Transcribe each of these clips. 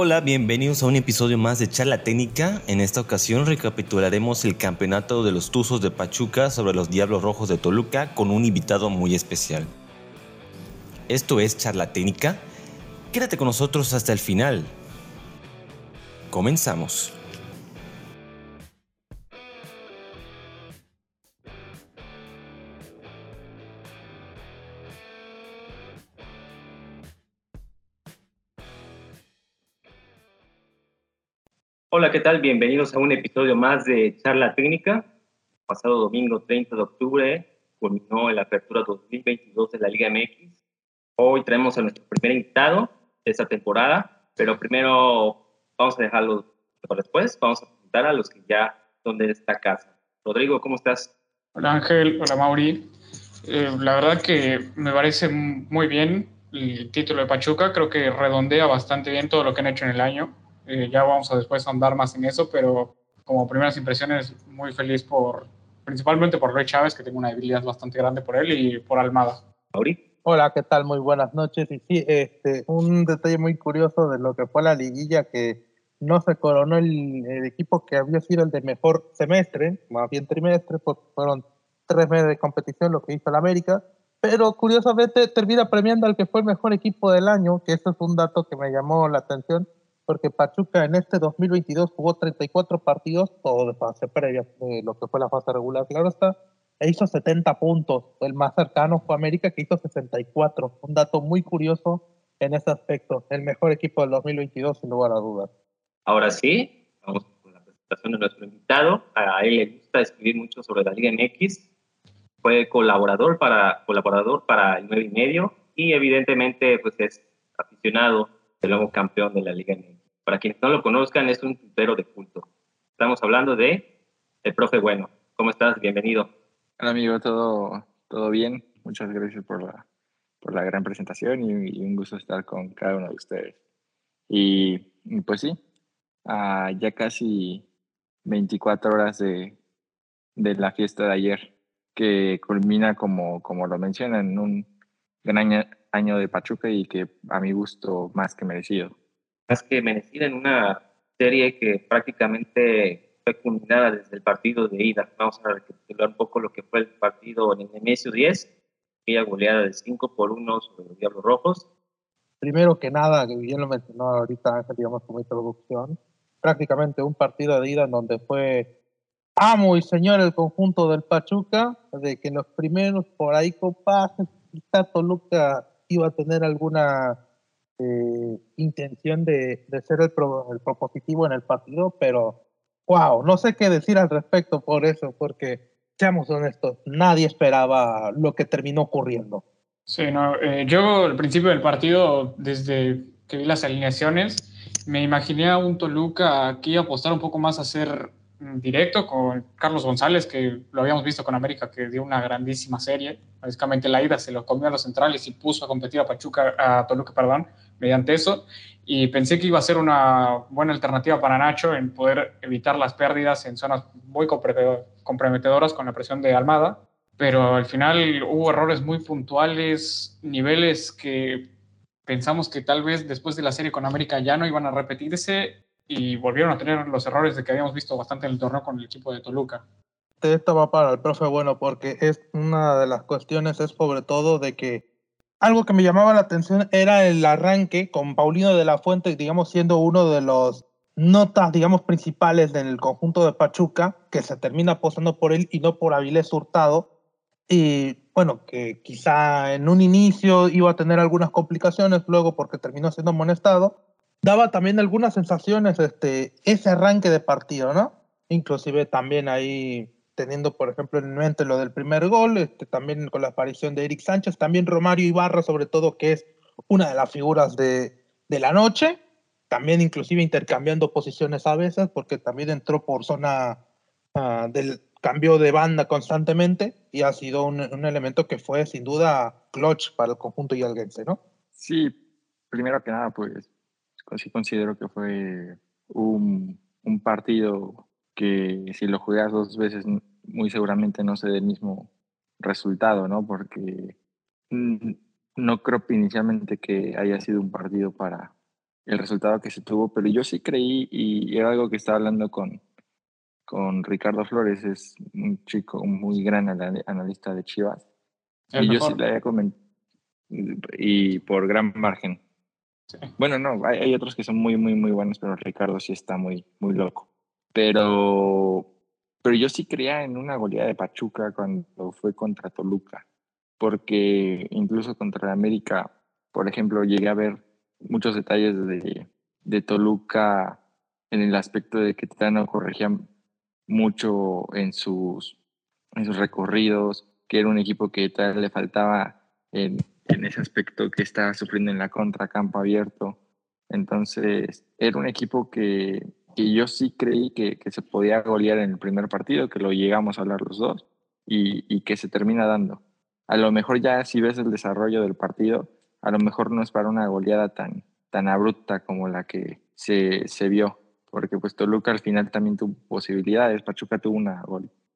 Hola, bienvenidos a un episodio más de Charla Técnica. En esta ocasión recapitularemos el campeonato de los Tuzos de Pachuca sobre los Diablos Rojos de Toluca con un invitado muy especial. Esto es Charla Técnica. Quédate con nosotros hasta el final. Comenzamos. Hola, ¿qué tal? Bienvenidos a un episodio más de Charla Técnica. Pasado domingo 30 de octubre culminó la apertura 2022 de la Liga MX. Hoy traemos a nuestro primer invitado de esta temporada, pero primero vamos a dejarlo para después. Vamos a presentar a los que ya son de esta casa. Rodrigo, ¿cómo estás? Hola Ángel, hola Mauri. Eh, la verdad que me parece muy bien el título de Pachuca. Creo que redondea bastante bien todo lo que han hecho en el año eh, ya vamos a después andar más en eso, pero como primeras impresiones, muy feliz por, principalmente por Rey Chávez, que tengo una debilidad bastante grande por él, y por Almada. Hola, ¿qué tal? Muy buenas noches. Y sí, este, un detalle muy curioso de lo que fue la liguilla, que no se coronó el, el equipo que había sido el de mejor semestre, más bien trimestre, pues fueron tres meses de competición lo que hizo el América, pero curiosamente termina premiando al que fue el mejor equipo del año, que eso es un dato que me llamó la atención, porque Pachuca en este 2022 jugó 34 partidos, todo de fase previa, de lo que fue la fase regular, claro está, e hizo 70 puntos. El más cercano fue América, que hizo 64. Un dato muy curioso en ese aspecto. El mejor equipo del 2022, sin lugar a dudas. Ahora sí, vamos con la presentación de nuestro invitado. A él le gusta escribir mucho sobre la Liga MX. Fue colaborador para, colaborador para el 9 y medio y evidentemente pues es aficionado del nuevo campeón de la Liga MX. Para quienes no lo conozcan, es un tuitero de culto. Estamos hablando de el profe Bueno. ¿Cómo estás? Bienvenido. Hola amigo, todo, todo bien. Muchas gracias por la, por la gran presentación y, un gusto estar con cada uno de ustedes. Y, pues sí, ya casi 24 horas de, de, la fiesta de ayer, que culmina, como, como lo mencionan, en un gran año, año de Pachuca y que a mi gusto más que merecido más que merecida en una serie que prácticamente fue culminada desde el partido de ida. Vamos a recapitular un poco lo que fue el partido en el Nemesio 10, aquella goleada de 5 por 1 sobre los Diablos Rojos. Primero que nada, que bien lo mencionó ahorita digamos, como introducción, prácticamente un partido de ida en donde fue amo y señor el conjunto del Pachuca, de que en los primeros por ahí compases, quizá Toluca iba a tener alguna eh, intención de, de ser el, el, propositivo en el partido, pero wow, no sé qué decir al respecto por eso, porque seamos honestos, nadie esperaba lo que terminó ocurriendo. Sí, no, eh, yo al principio del partido, desde que vi las alineaciones, me imaginé a un Toluca que iba a apostar un poco más a ser directo con Carlos González, que lo habíamos visto con América, que dio una grandísima serie. Básicamente la ida se lo comió a los centrales y puso a competir a Pachuca, a Toluca, perdón, mediante eso. Y pensé que iba a ser una buena alternativa para Nacho en poder evitar las pérdidas en zonas muy comprometedoras con la presión de Almada. Pero al final hubo errores muy puntuales, niveles que pensamos que tal vez después de la serie con América ya no iban a repetirse y volvieron a tener los errores de que habíamos visto bastante en el torneo con el equipo de Toluca. Esto va para el profe bueno porque es una de las cuestiones es sobre todo de que algo que me llamaba la atención era el arranque con Paulino de la Fuente, digamos, siendo uno de los notas, digamos, principales del conjunto de Pachuca, que se termina apostando por él y no por Avilés Hurtado. Y bueno, que quizá en un inicio iba a tener algunas complicaciones, luego porque terminó siendo amonestado, daba también algunas sensaciones este, ese arranque de partido, ¿no? Inclusive también ahí teniendo, por ejemplo, en mente lo del primer gol, este, también con la aparición de Eric Sánchez, también Romario Ibarra, sobre todo, que es una de las figuras de, de la noche, también inclusive intercambiando posiciones a veces, porque también entró por zona uh, del cambio de banda constantemente y ha sido un, elemento que fue sin duda clutch para el conjunto yalguense, ¿no? Sí, primero que nada, pues sí considero que fue un, un partido que si lo juegas dos veces muy seguramente no se dé el mismo resultado, ¿no? Porque no creo inicialmente que haya sido un partido para el resultado que se tuvo, pero yo sí creí y era algo que estaba hablando con, con Ricardo Flores, es un chico, un muy gran analista de Chivas. y yo sí le había comentado, y por gran margen. Bueno, no, hay, hay, otros que son muy, muy, muy buenos, pero Ricardo sí está muy, muy loco. Pero, pero yo sí creía en una goleada de Pachuca cuando fue contra Toluca, porque incluso contra América, por ejemplo, llegué a ver muchos detalles de, de Toluca en el aspecto de que Tano corregía mucho en sus, en sus recorridos, que era un equipo que tal le faltaba en, en ese aspecto que estaba sufriendo en la contra, campo abierto. Entonces, era un equipo que, que yo sí creí que, que, se podía golear en el primer partido, que lo llegamos a hablar los dos, y, y, que se termina dando. A lo mejor ya si ves el desarrollo del partido, a lo mejor no es para una goleada tan, tan abrupta como la que se, se vio, porque pues Toluca al final también tuvo posibilidades, Pachuca tuvo una,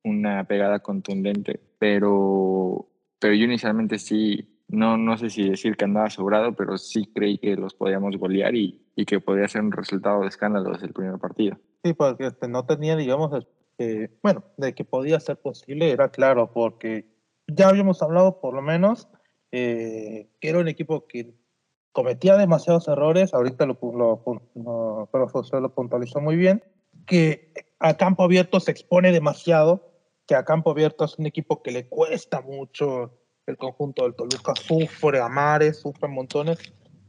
una pegada contundente, pero, pero yo inicialmente sí, no, no sé si decir que andaba sobrado, pero sí creí que los podíamos golear y, y que podía ser un resultado de escándalo desde el primer partido. Sí, porque este, no tenía, digamos, eh, bueno, de que podía ser posible era claro, porque ya habíamos hablado por lo menos eh, que era un equipo que cometía demasiados errores, ahorita lo, lo, lo, José lo puntualizó muy bien, que a campo abierto se expone demasiado, que a campo abierto es un equipo que le cuesta mucho el conjunto del Toluca, sufre a mares, sufre montones.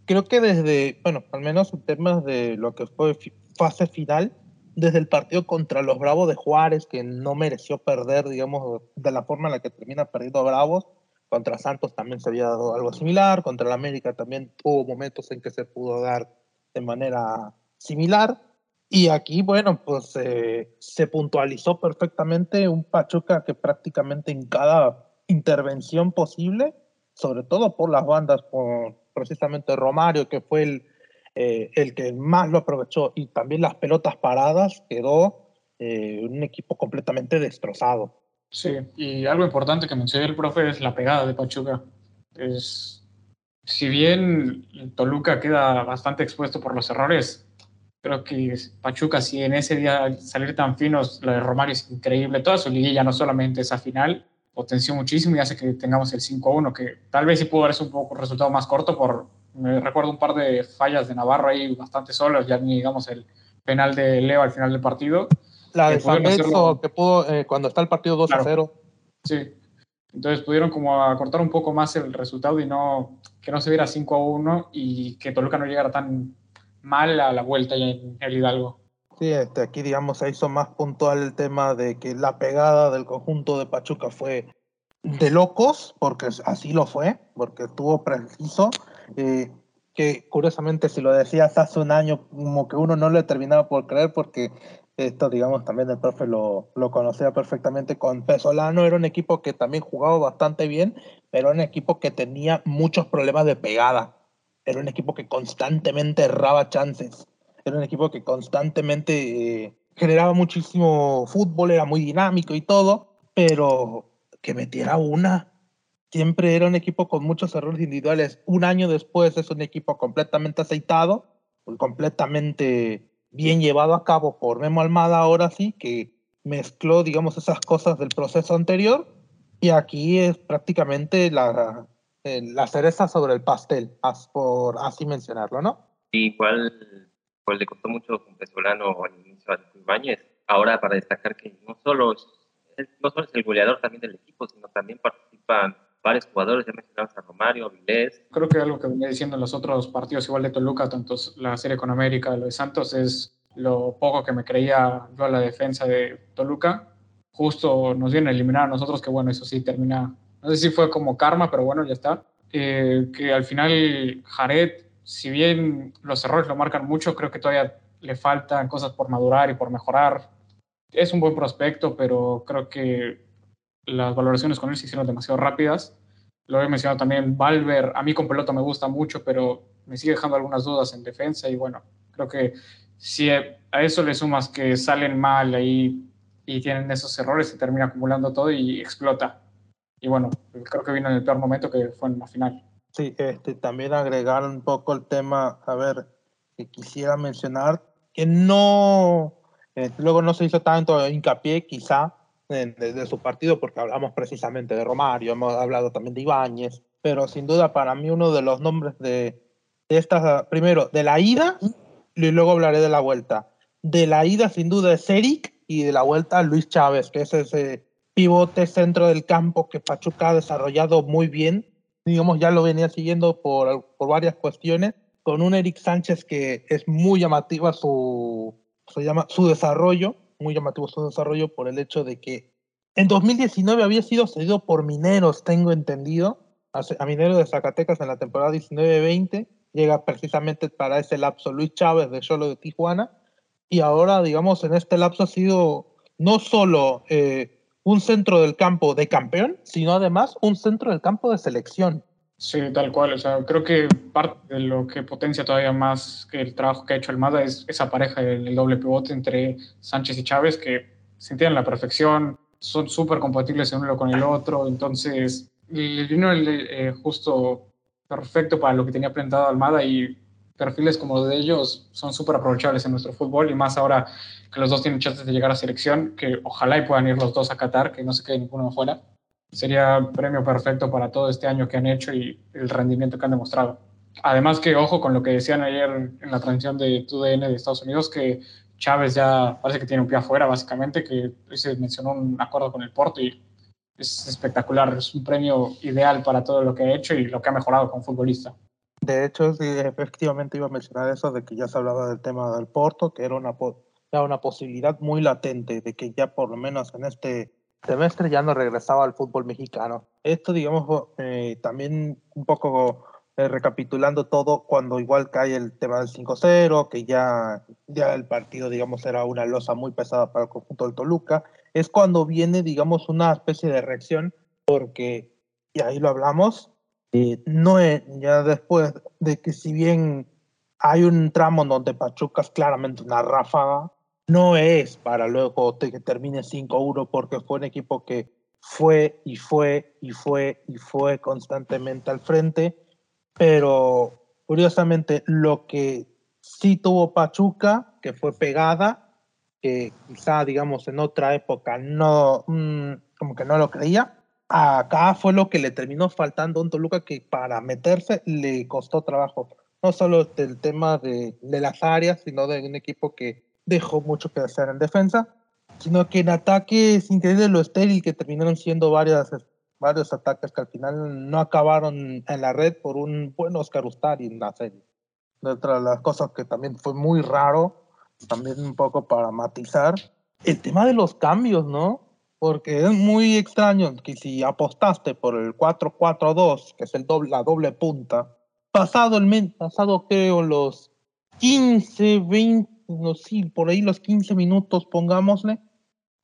Creo que desde, bueno, al menos en temas de lo que fue fase final, desde el partido contra los Bravos de Juárez, que no mereció perder, digamos, de la forma en la que termina perdiendo Bravos, contra Santos también se había dado algo similar, contra el América también hubo momentos en que se pudo dar de manera similar. Y aquí, bueno, pues eh, se puntualizó perfectamente un Pachuca que prácticamente en cada intervención posible, sobre todo por las bandas, por precisamente Romario, que fue el, eh, el que más lo aprovechó, y también las pelotas paradas, quedó eh, un equipo completamente destrozado. Sí, y algo importante que mencionó el profe es la pegada de Pachuca. Es, si bien Toluca queda bastante expuesto por los errores, creo que Pachuca, si en ese día salir tan finos, lo de Romario es increíble. Toda su liguilla, no solamente esa final, potenció muchísimo y hace que tengamos el 5-1, que tal vez sí pudo haber un poco un resultado más corto por, me recuerdo un par de fallas de Navarro ahí bastante solos, ya ni digamos el penal de Leo al final del partido la de San que pudo eh, cuando está el partido 2 a 0. Sí. Entonces pudieron como acortar un poco más el resultado y no que no se viera 5 a 1 y que Toluca no llegara tan mal a la vuelta en el Hidalgo. Sí, este, aquí digamos se hizo más puntual el tema de que la pegada del conjunto de Pachuca fue de locos, porque así lo fue, porque estuvo preciso. Eh, que curiosamente si lo decías hace un año como que uno no le terminaba por creer porque esto, digamos, también el profe lo, lo conocía perfectamente con Pesolano. Era un equipo que también jugaba bastante bien, pero era un equipo que tenía muchos problemas de pegada. Era un equipo que constantemente erraba chances. Era un equipo que constantemente eh, generaba muchísimo fútbol, era muy dinámico y todo, pero que metiera una. Siempre era un equipo con muchos errores individuales. Un año después es un equipo completamente aceitado, completamente bien llevado a cabo por Memo Almada ahora sí, que mezcló, digamos, esas cosas del proceso anterior y aquí es prácticamente la, eh, la cereza sobre el pastel, por así mencionarlo, ¿no? igual pues le costó mucho con Pesolano al inicio a Ibáñez. Ahora para destacar que no solo, es, no solo es el goleador también del equipo, sino también participan varios jugadores, ya mencionamos a Romario, Vilés. Creo que algo que venía diciendo en los otros partidos, igual de Toluca, tanto la serie con América, lo de Santos, es lo poco que me creía yo a la defensa de Toluca. Justo nos vienen a eliminar a nosotros, que bueno, eso sí termina, no sé si fue como karma, pero bueno, ya está. Eh, que al final Jared, si bien los errores lo marcan mucho, creo que todavía le faltan cosas por madurar y por mejorar. Es un buen prospecto, pero creo que las valoraciones con él se hicieron demasiado rápidas. Lo he mencionado también, Valver, a mí con pelota me gusta mucho, pero me sigue dejando algunas dudas en defensa y bueno, creo que si a eso le sumas que salen mal ahí y tienen esos errores, se termina acumulando todo y explota. Y bueno, creo que vino en el peor momento que fue en la final. Sí, este, también agregar un poco el tema, a ver, que quisiera mencionar, que no, eh, luego no se hizo tanto hincapié quizá de, su partido, porque hablamos precisamente de Romario, hemos hablado también de Ibáñez, pero sin duda para mí uno de los nombres de, de estas, primero, de la ida, y luego hablaré de la vuelta. De la ida, sin duda, es Eric, y de la vuelta, Luis Chávez, que es ese pivote centro del campo que Pachuca ha desarrollado muy bien. Digamos, ya lo venía siguiendo por, por varias cuestiones, con un Eric Sánchez que es muy llamativa su, se llama, su desarrollo, muy llamativo su desarrollo por el hecho de que en 2019 había sido cedido por Mineros, tengo entendido, a, Mineros de Zacatecas en la temporada 19-20, llega precisamente para ese lapso Luis Chávez de Solo de Tijuana, y ahora, digamos, en este lapso ha sido no solo eh, un centro del campo de campeón, sino además un centro del campo de selección. Sí, tal cual. O sea, creo que parte de lo que potencia todavía más que el trabajo que ha hecho el Mada es esa pareja, el, doble pivote entre Sánchez y Chávez, que se la perfección, son súper compatibles el uno con el otro. Entonces, vino el, eh, justo perfecto para lo que tenía planteado Almada y perfiles como los de ellos son súper aprovechables en nuestro fútbol y más ahora que los dos tienen chances de llegar a selección, que ojalá y puedan ir los dos a Qatar, que no se quede ninguno afuera sería premio perfecto para todo este año que han hecho y el rendimiento que han demostrado. Además que, ojo con lo que decían ayer en la transmisión de TUDN de Estados Unidos, que Chávez ya parece que tiene un pie afuera, básicamente, que se mencionó un acuerdo con el Porto y es espectacular, es un premio ideal para todo lo que ha hecho y lo que ha mejorado como futbolista. De hecho, efectivamente iba a mencionar eso de que ya se hablaba del tema del Porto, que era una, era una posibilidad muy latente de que ya por lo menos en este semestre ya no regresaba al fútbol mexicano. Esto, digamos, eh, también un poco eh, recapitulando todo, cuando igual cae el tema del 5-0, que ya, ya el partido, digamos, era una losa muy pesada para el conjunto del Toluca, es cuando viene, digamos, una especie de reacción, porque, y ahí lo hablamos, eh, no ya después de que si bien hay un tramo donde Pachuca es claramente una ráfaga, no es para luego que termine 5-1 porque fue un equipo que fue y fue y fue y fue constantemente al frente, pero curiosamente lo que sí tuvo Pachuca, que fue pegada, que quizá digamos en otra época no, mm, como que no lo creía, acá fue lo que le terminó faltando a un Toluca que para meterse le costó trabajo, no solo del tema de, de las áreas, sino de un equipo que dejó mucho que hacer en defensa, sino que en ataque es increíble lo estéril que terminaron siendo varias, varios ataques que al final no acabaron en la red por un buen Oscar Ustari en la serie. Otra de las cosas que también fue muy raro, también un poco para matizar, el tema de los cambios, ¿no? Porque es muy extraño que si apostaste por el 4-4-2, que es el doble, la doble punta, pasado el pasado creo los 15, 20 no, sí, por ahí los 15 minutos, pongámosle.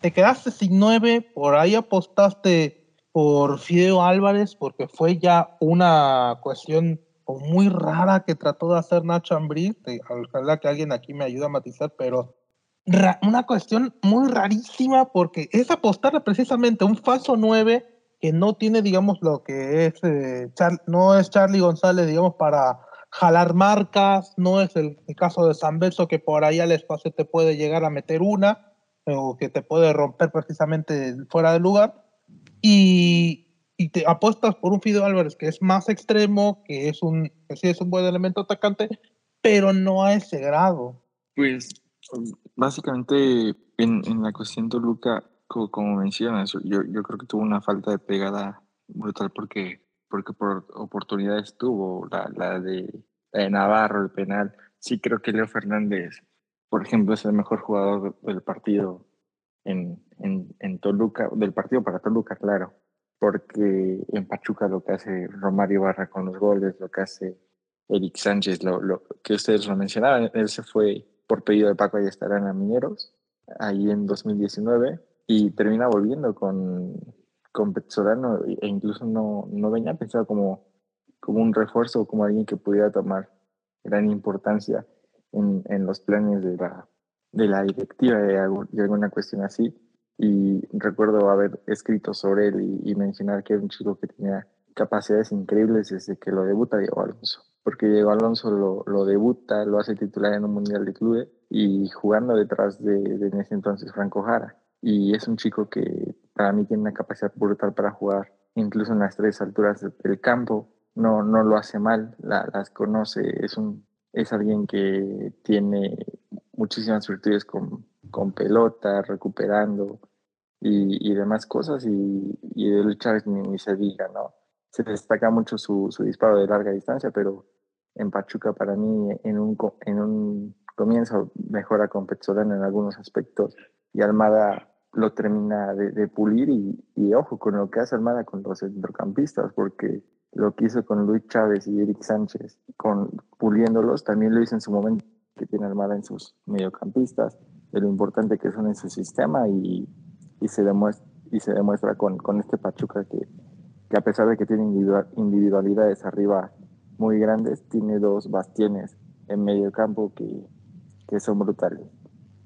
Te quedaste sin 9, por ahí apostaste por Fideo Álvarez, porque fue ya una cuestión muy rara que trató de hacer Nacho Ambriz. Ojalá que alguien aquí me ayude a matizar, pero una cuestión muy rarísima, porque es apostar precisamente un falso 9 que no tiene, digamos, lo que es, eh, no es Charlie González, digamos, para jalar marcas, no es el, caso de San Belso que por ahí al espacio te puede llegar a meter una o que te puede romper precisamente fuera del lugar y, y te apuestas por un Fideo Álvarez que es más extremo, que es un, que sí es un buen elemento atacante, pero no a ese grado. Pues básicamente en, la cuestión Toluca, como, mencionas, yo, yo creo que tuvo una falta de pegada brutal porque porque por oportunidades tuvo la, la, de, Navarro, el penal. Sí creo que Leo Fernández, por ejemplo, es el mejor jugador del partido en, en, en Toluca, del partido para Toluca, claro, porque en Pachuca lo que hace Romario Barra con los goles, lo que hace Eric Sánchez, lo, lo que ustedes lo mencionaban, él se fue por pedido de Paco y estarán a Mineros, ahí en 2019, y termina volviendo con, con Petzolano e incluso no, no venía pensado como, como un refuerzo como alguien que pudiera tomar gran importancia en, en los planes de la, de la directiva de, alguna cuestión así. Y recuerdo haber escrito sobre él y, mencionar que era un chico que tenía capacidades increíbles desde que lo debuta Diego Alonso. Porque Diego Alonso lo, lo debuta, lo hace titular en un Mundial de Clubes y jugando detrás de, de en ese entonces Franco Jara. Y es un chico que para mí tiene una capacidad brutal para jugar, incluso en las tres alturas del campo. No, no lo hace mal, las conoce, es, un, es alguien que tiene muchísimas virtudes con, con pelota, recuperando y, y demás cosas. Y, y de Chávez ni, ni, se diga, ¿no? Se destaca mucho su, su disparo de larga distancia, pero en Pachuca para mí en un, en un comienzo mejora con Petzolano en algunos aspectos y Almada lo termina de, pulir y, y, ojo con lo que hace Almada con los centrocampistas porque lo que hizo con Luis Chávez y Eric Sánchez con puliéndolos también lo hizo en su momento que tiene Almada en sus mediocampistas de lo importante que son en su sistema y, y se demuestra y se demuestra con, con este Pachuca que, que a pesar de que tiene individualidades arriba muy grandes, tiene dos bastiones en medio campo que, que son brutales.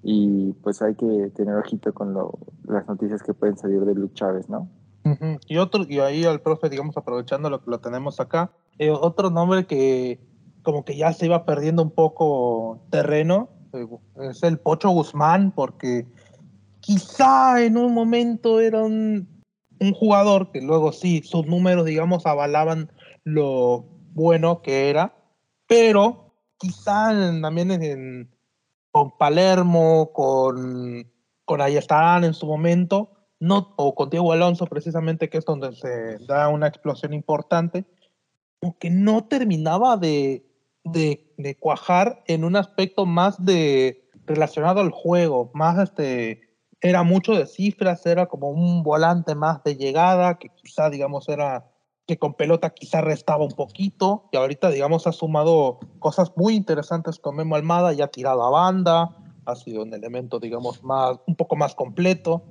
Y pues hay que tener ojito con lo, las noticias que pueden salir de Luis Chávez, ¿no? Uh -huh. Y otro, y ahí al profe, digamos, aprovechando lo que lo tenemos acá, eh, otro nombre que como que ya se iba perdiendo un poco terreno, eh, es el Pocho Guzmán, porque quizá en un momento era un, un jugador que luego sí, sus números, digamos, avalaban lo bueno que era, pero quizá también en, con Palermo, con, con Ayestarán en su momento, no, o con Diego Alonso precisamente, que es donde se da una explosión importante, aunque no terminaba de, de, de, cuajar en un aspecto más de relacionado al juego, más este, era mucho de cifras, era como un volante más de llegada, que quizá, digamos, era que con pelota quizá restaba un poquito, y ahorita, digamos, ha sumado cosas muy interesantes con Memo Almada, ya ha tirado a banda, ha sido un elemento, digamos, más, un poco más completo,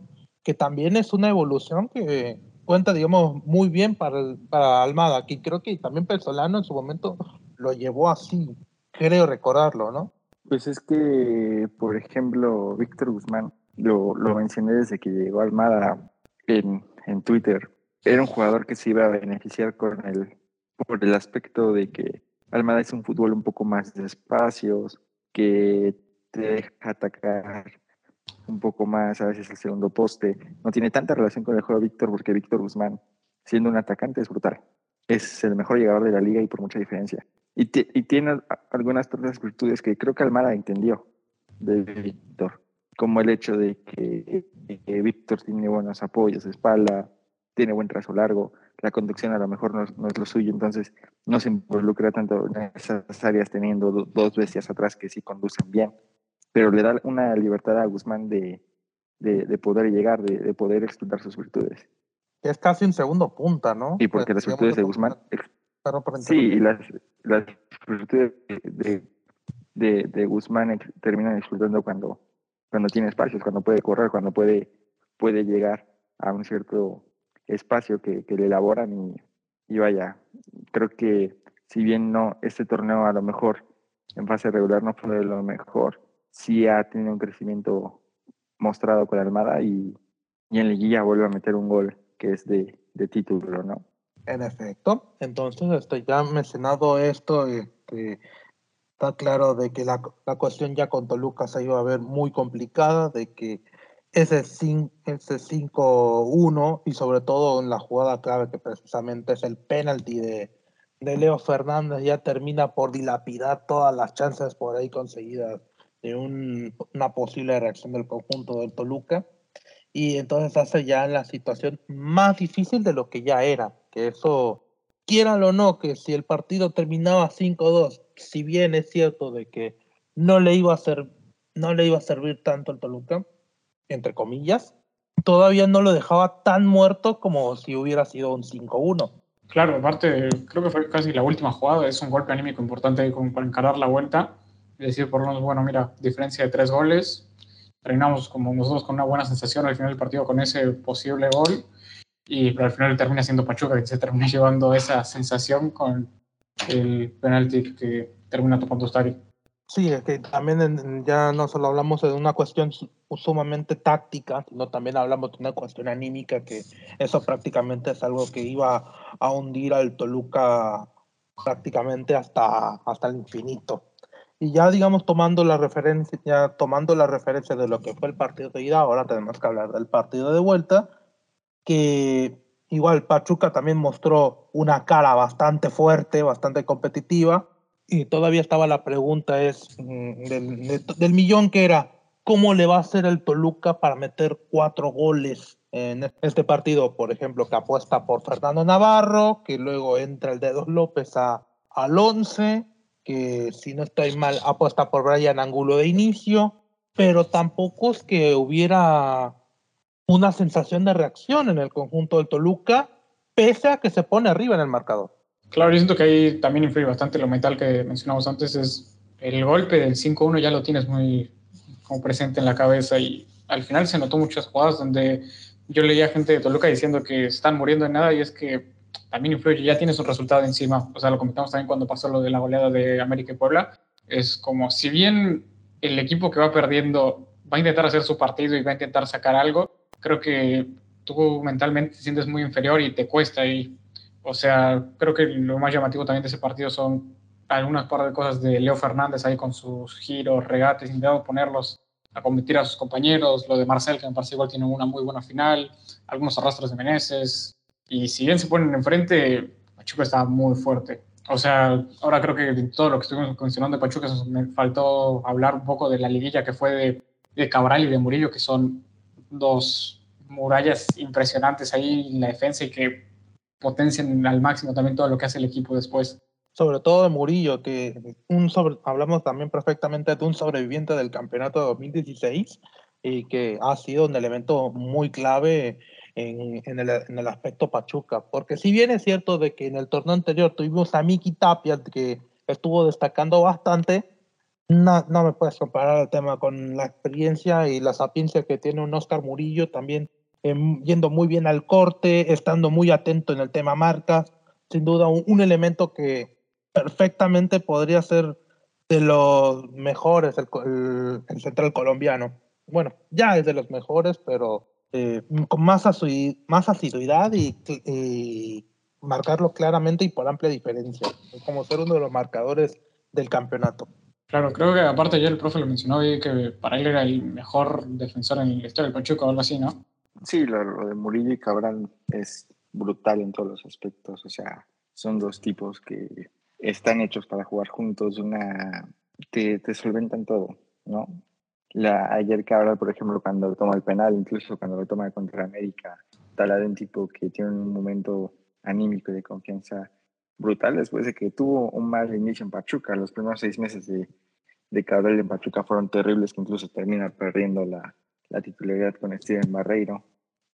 que también es una evolución que cuenta, digamos, muy bien para, el, para Almada, que creo que también Pesolano en su momento lo llevó así, creo recordarlo, ¿no? Pues es que, por ejemplo, Víctor Guzmán, lo, lo mencioné desde que llegó Almada en, en Twitter, era un jugador que se iba a beneficiar con el, por el aspecto de que Almada es un fútbol un poco más de espacios, que te deja atacar un poco más, a veces el segundo poste. No tiene tanta relación con el juego de Víctor porque Víctor Guzmán, siendo un atacante, es brutal. Es el mejor llegador de la liga y por mucha diferencia. Y, tiene algunas otras virtudes que creo que Almada entendió de Víctor, como el hecho de que, que Víctor tiene buenos apoyos espalda, tiene buen trazo largo, la conducción a lo mejor no, no, es lo suyo, entonces no se involucra tanto en esas áreas teniendo do, dos bestias atrás que sí conducen bien, pero le da una libertad a Guzmán de, de, de poder llegar, de, de, poder explotar sus virtudes. Es casi un segundo punta, ¿no? Y porque pues, las virtudes de Guzmán... Sí, y las, las virtudes de, de, de Guzmán terminan explotando cuando, cuando tiene espacios, cuando puede correr, cuando puede, puede llegar a un cierto espacio que, que le elaboran y, vaya, creo que si bien no, este torneo a lo mejor en fase regular no fue de lo mejor, sí ha tenido un crecimiento mostrado con Almada y, y en liguilla vuelve a meter un gol que es de, de título, ¿no? En efecto, entonces este, ya mencionado esto, este, está claro de que la, la cuestión ya con Toluca se iba a ver muy complicada, de que ese 5-1 y sobre todo en la jugada clave que precisamente es el penalti de, de Leo Fernández ya termina por dilapidar todas las chances por ahí conseguidas de un, una posible reacción del conjunto del Toluca. Y entonces hace ya la situación más difícil de lo que ya era, que eso, quieran o no, que si el partido terminaba 5-2, si bien es cierto de que no le iba a ser, no le iba a servir tanto el Toluca, entre comillas, todavía no lo dejaba tan muerto como si hubiera sido un 5-1. Claro, aparte, creo que fue casi la última jugada, es un golpe anímico importante como para encarar la vuelta y decir por lo menos, bueno, mira, diferencia de tres goles, terminamos como nosotros con una buena sensación al final del partido con ese posible gol y pero al final termina siendo Pachuca que se termina llevando esa sensación con el penalti que termina topando Stari. Sí, es que también en, ya no solo hablamos de una cuestión sumamente táctica, sino también hablamos de una cuestión anímica, que eso prácticamente es algo que iba a hundir al Toluca prácticamente hasta, hasta el infinito. Y ya, digamos, tomando la referencia, ya tomando la referencia de lo que fue el partido de ida, ahora tenemos que hablar del partido de vuelta, que igual Pachuca también mostró una cara bastante fuerte, bastante competitiva, y todavía estaba la pregunta es mm, del, millón que era, ¿cómo le va a hacer el Toluca para meter cuatro goles en este partido, por ejemplo, que apuesta por Fernando Navarro, que luego entra el Dedos López a, al 11, que si no estoy mal apuesta por Brian Angulo de inicio, pero tampoco es que hubiera una sensación de reacción en el conjunto del Toluca, pese a que se pone arriba en el marcador. Claro, yo siento que ahí también influye bastante lo mental que mencionamos antes, es el golpe del 5-1 ya lo tienes muy como presente en la cabeza y al final se notó muchas jugadas donde yo leía gente de Toluca diciendo que están muriendo en nada y es que también influye, ya tienes un resultado encima. O sea, lo comentamos también cuando pasó lo de la goleada de América y Puebla. Es como, si bien el equipo que va perdiendo va a intentar hacer su partido y va a intentar sacar algo, creo que tú mentalmente te sientes muy inferior y te cuesta. Y, o sea, creo que lo más llamativo también de ese partido son algunas par de cosas de Leo Fernández ahí con sus giros, regates, intentando ponerlos a competir a sus compañeros, lo de Marcel, que me parece igual tiene una muy buena final, algunos arrastros de Meneses, y si bien se ponen enfrente, Pachuca está muy fuerte. O sea, ahora creo que todo lo que estuvimos mencionando de Pachuca, me faltó hablar un poco de la liguilla que fue de, de Cabral y de Murillo, que son dos murallas impresionantes ahí en la defensa y que potencian al máximo también todo lo que hace el equipo después. Sobre todo de Murillo, que un sobre, hablamos también perfectamente de un sobreviviente del campeonato de 2016 y que ha sido un elemento muy clave en, en, el, en, el, aspecto Pachuca, porque si bien es cierto de que en el torneo anterior tuvimos a Miki Tapia que estuvo destacando bastante, no, no me puedes comparar el tema con la experiencia y la sapiencia que tiene un Oscar Murillo, también eh, yendo muy bien al corte, estando muy atento en el tema marcas, sin duda un, un elemento que perfectamente podría ser de los mejores el, el, central colombiano. Bueno, ya es de los mejores, pero eh, con más, más asiduidad y, y, marcarlo claramente y por amplia diferencia, como ser uno de los marcadores del campeonato. Claro, creo que aparte ya el profe lo mencionó que para él era el mejor defensor en la historia del Pachuca o algo así, ¿no? Sí, lo, de Murillo y Cabral es brutal en todos los aspectos, o sea, son dos tipos que están hechos para jugar juntos, una te, solventan todo, ¿no? La, ayer Cabral, por ejemplo, cuando toma el penal, incluso cuando lo toma contra América, tal de un tipo que tiene un momento anímico de confianza brutal después de que tuvo un mal inicio en Pachuca. Los primeros seis meses de, de Cabral en Pachuca fueron terribles, que incluso termina perdiendo la, la titularidad con Steven Barreiro.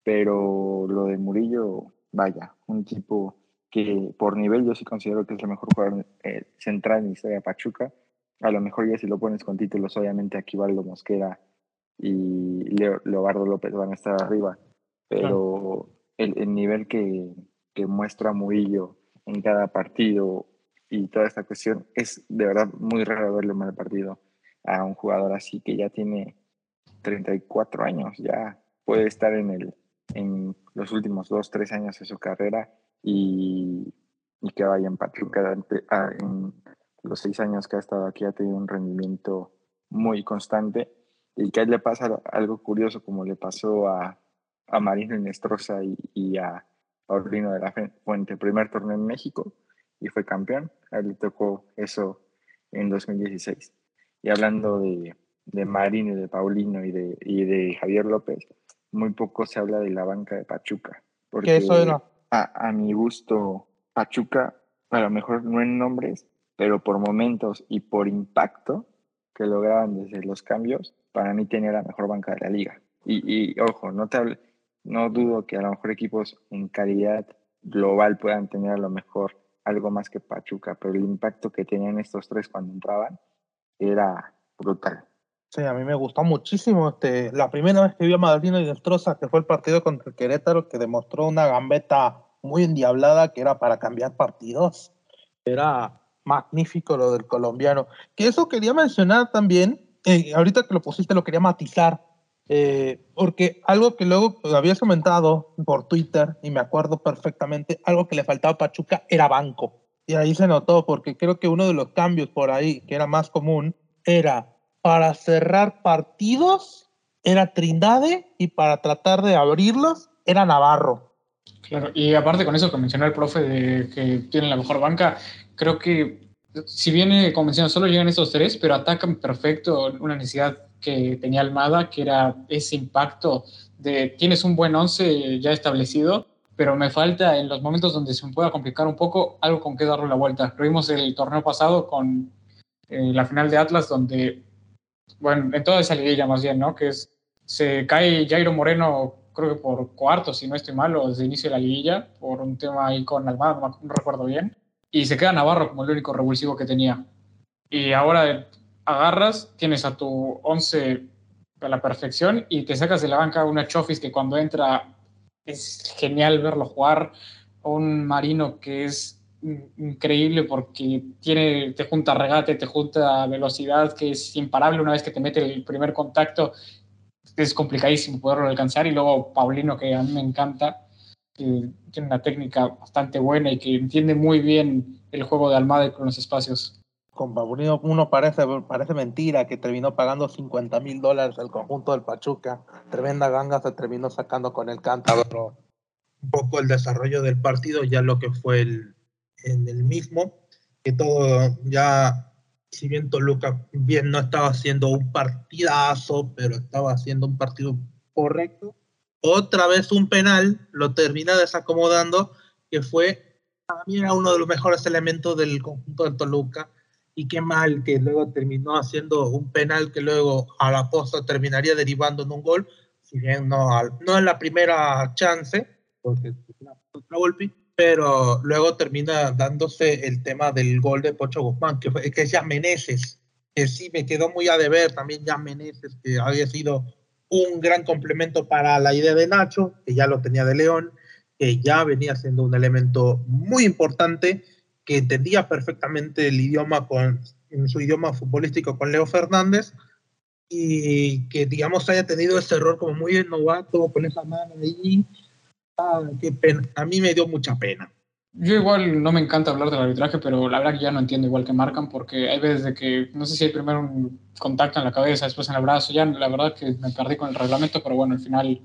Pero lo de Murillo, vaya, un tipo que por nivel yo sí considero que es el mejor jugador eh, central en la historia de Pachuca. A lo mejor ya si lo pones con títulos, obviamente aquí Valdo Mosquera y Leo, Leobardo López van a estar arriba, pero el, el, nivel que, que muestra Murillo en cada partido y toda esta cuestión es de verdad muy raro verle mal partido a un jugador así que ya tiene 34 años, ya puede estar en, el, en los últimos dos, tres años de su carrera y, y que vaya en Pachuca en los seis años que ha estado aquí ha tenido un rendimiento muy constante y que a él le pasa algo curioso como le pasó a, a Marino Inestrosa y, y a Paulino de la Fuente, primer torneo en México y fue campeón, a él le tocó eso en 2016. Y hablando de, de Marino y de Paulino y de, y de Javier López, muy poco se habla de la banca de Pachuca. Porque eso era a, a mi gusto, Pachuca, a lo mejor no en nombres, pero por momentos y por impacto que lograban desde los cambios, para mí tenía la mejor banca de la liga. Y, y ojo, no, te no dudo que a lo mejor equipos en calidad global puedan tener a lo mejor algo más que Pachuca, pero el impacto que tenían estos tres cuando entraban era brutal. Sí, a mí me gustó muchísimo. Este, la primera vez que vi a Madalino y Destroza, que fue el partido contra el Querétaro, que demostró una gambeta muy endiablada que era para cambiar partidos. Era magnífico lo del colombiano. Que eso quería mencionar también, eh, ahorita que lo pusiste lo quería matizar, eh, porque algo que luego habías comentado por Twitter, y me acuerdo perfectamente, algo que le faltaba a Pachuca era banco. Y ahí se notó, porque creo que uno de los cambios por ahí, que era más común, era para cerrar partidos, era Trindade, y para tratar de abrirlos, era Navarro. Claro, y aparte con eso que mencionó el profe de que tiene la mejor banca, creo que si viene convencionado, solo llegan estos tres, pero atacan perfecto una necesidad que tenía Almada, que era ese impacto de tienes un buen once ya establecido, pero me falta en los momentos donde se me pueda complicar un poco algo con que darle la vuelta. Lo vimos el torneo pasado con eh, la final de Atlas, donde, bueno, en toda esa liguilla más bien, ¿no? Que es, se cae Jairo Moreno, creo que por cuarto, si no estoy mal, desde inicio de la liguilla, por un tema ahí con Almada, no, no recuerdo bien, y se queda Navarro como el único revulsivo que tenía. Y ahora agarras, tienes a tu 11 a la perfección y te sacas de la banca una Chofis que cuando entra es genial verlo jugar, un Marino que es increíble porque tiene, te junta regate, te junta velocidad, que es imparable una vez que te mete el primer contacto, es complicadísimo poderlo alcanzar, y luego Paulino que a mí me encanta, que tiene una técnica bastante buena y que entiende muy bien el juego de Almada con los espacios con Babunino uno parece, parece mentira que terminó pagando 50 mil dólares el conjunto del Pachuca. Tremenda ganga se terminó sacando con el cántabro. Un poco el desarrollo del partido, ya lo que fue el, en el mismo, que todo ya, si bien Toluca bien no estaba haciendo un partidazo, pero estaba haciendo un partido correcto, otra vez un penal lo termina desacomodando, que fue, para mí era uno de los mejores elementos del conjunto de Toluca y qué mal que luego terminó haciendo un penal que luego a la posta terminaría derivando en un gol, si bien no, no en la primera chance, porque es una golpe, pero luego termina dándose el tema del gol de Pocho Guzmán, que, fue, que es Meneses, que sí me quedó muy a deber también Meneses, que había sido un gran complemento para la idea de Nacho, que ya lo tenía de León, que ya venía siendo un elemento muy importante que entendía perfectamente el idioma con en su idioma futbolístico con Leo Fernández y que digamos haya tenido ese error como muy novato con esa mano ahí ah, qué pena. a mí me dio mucha pena yo igual no me encanta hablar del arbitraje, pero la verdad que ya no entiendo igual que marcan, porque hay veces de que, no sé si hay primero un contacto en la cabeza, después en el brazo, ya la verdad que me perdí con el reglamento, pero bueno, al final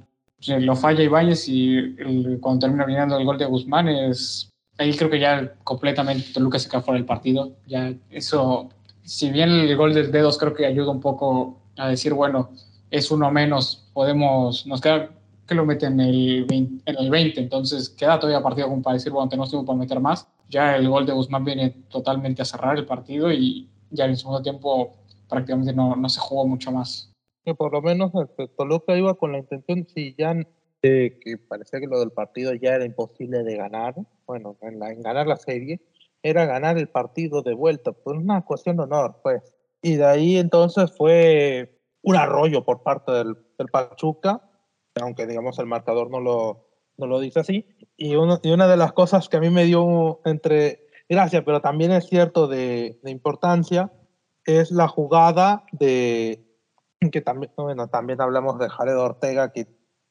lo falla Ibáñez y cuando termina viniendo el gol de Guzmán es ahí creo que ya completamente Toluca se queda fuera del partido. Ya eso, si bien el gol del dedos creo que ayuda un poco a decir, bueno, es uno menos, podemos, nos queda que lo meten en el 20, en el 20 entonces queda todavía partido como para decir, bueno, tenemos tiempo para meter más. Ya el gol de Guzmán viene totalmente a cerrar el partido y ya en el segundo tiempo prácticamente no, no se jugó mucho más. Que por lo menos este, Toluca iba con la intención, si ya que parecía que lo del partido ya era imposible de ganar, bueno, en, ganar la serie, era ganar el partido de vuelta, por una cuestión de honor, pues. Y de ahí entonces fue un arroyo por parte del, del Pachuca, aunque digamos el marcador no lo, no lo dice así. Y, una de las cosas que a mí me dio entre gracia, pero también es cierto de, de importancia, es la jugada de que también, bueno, también hablamos de Jared Ortega, que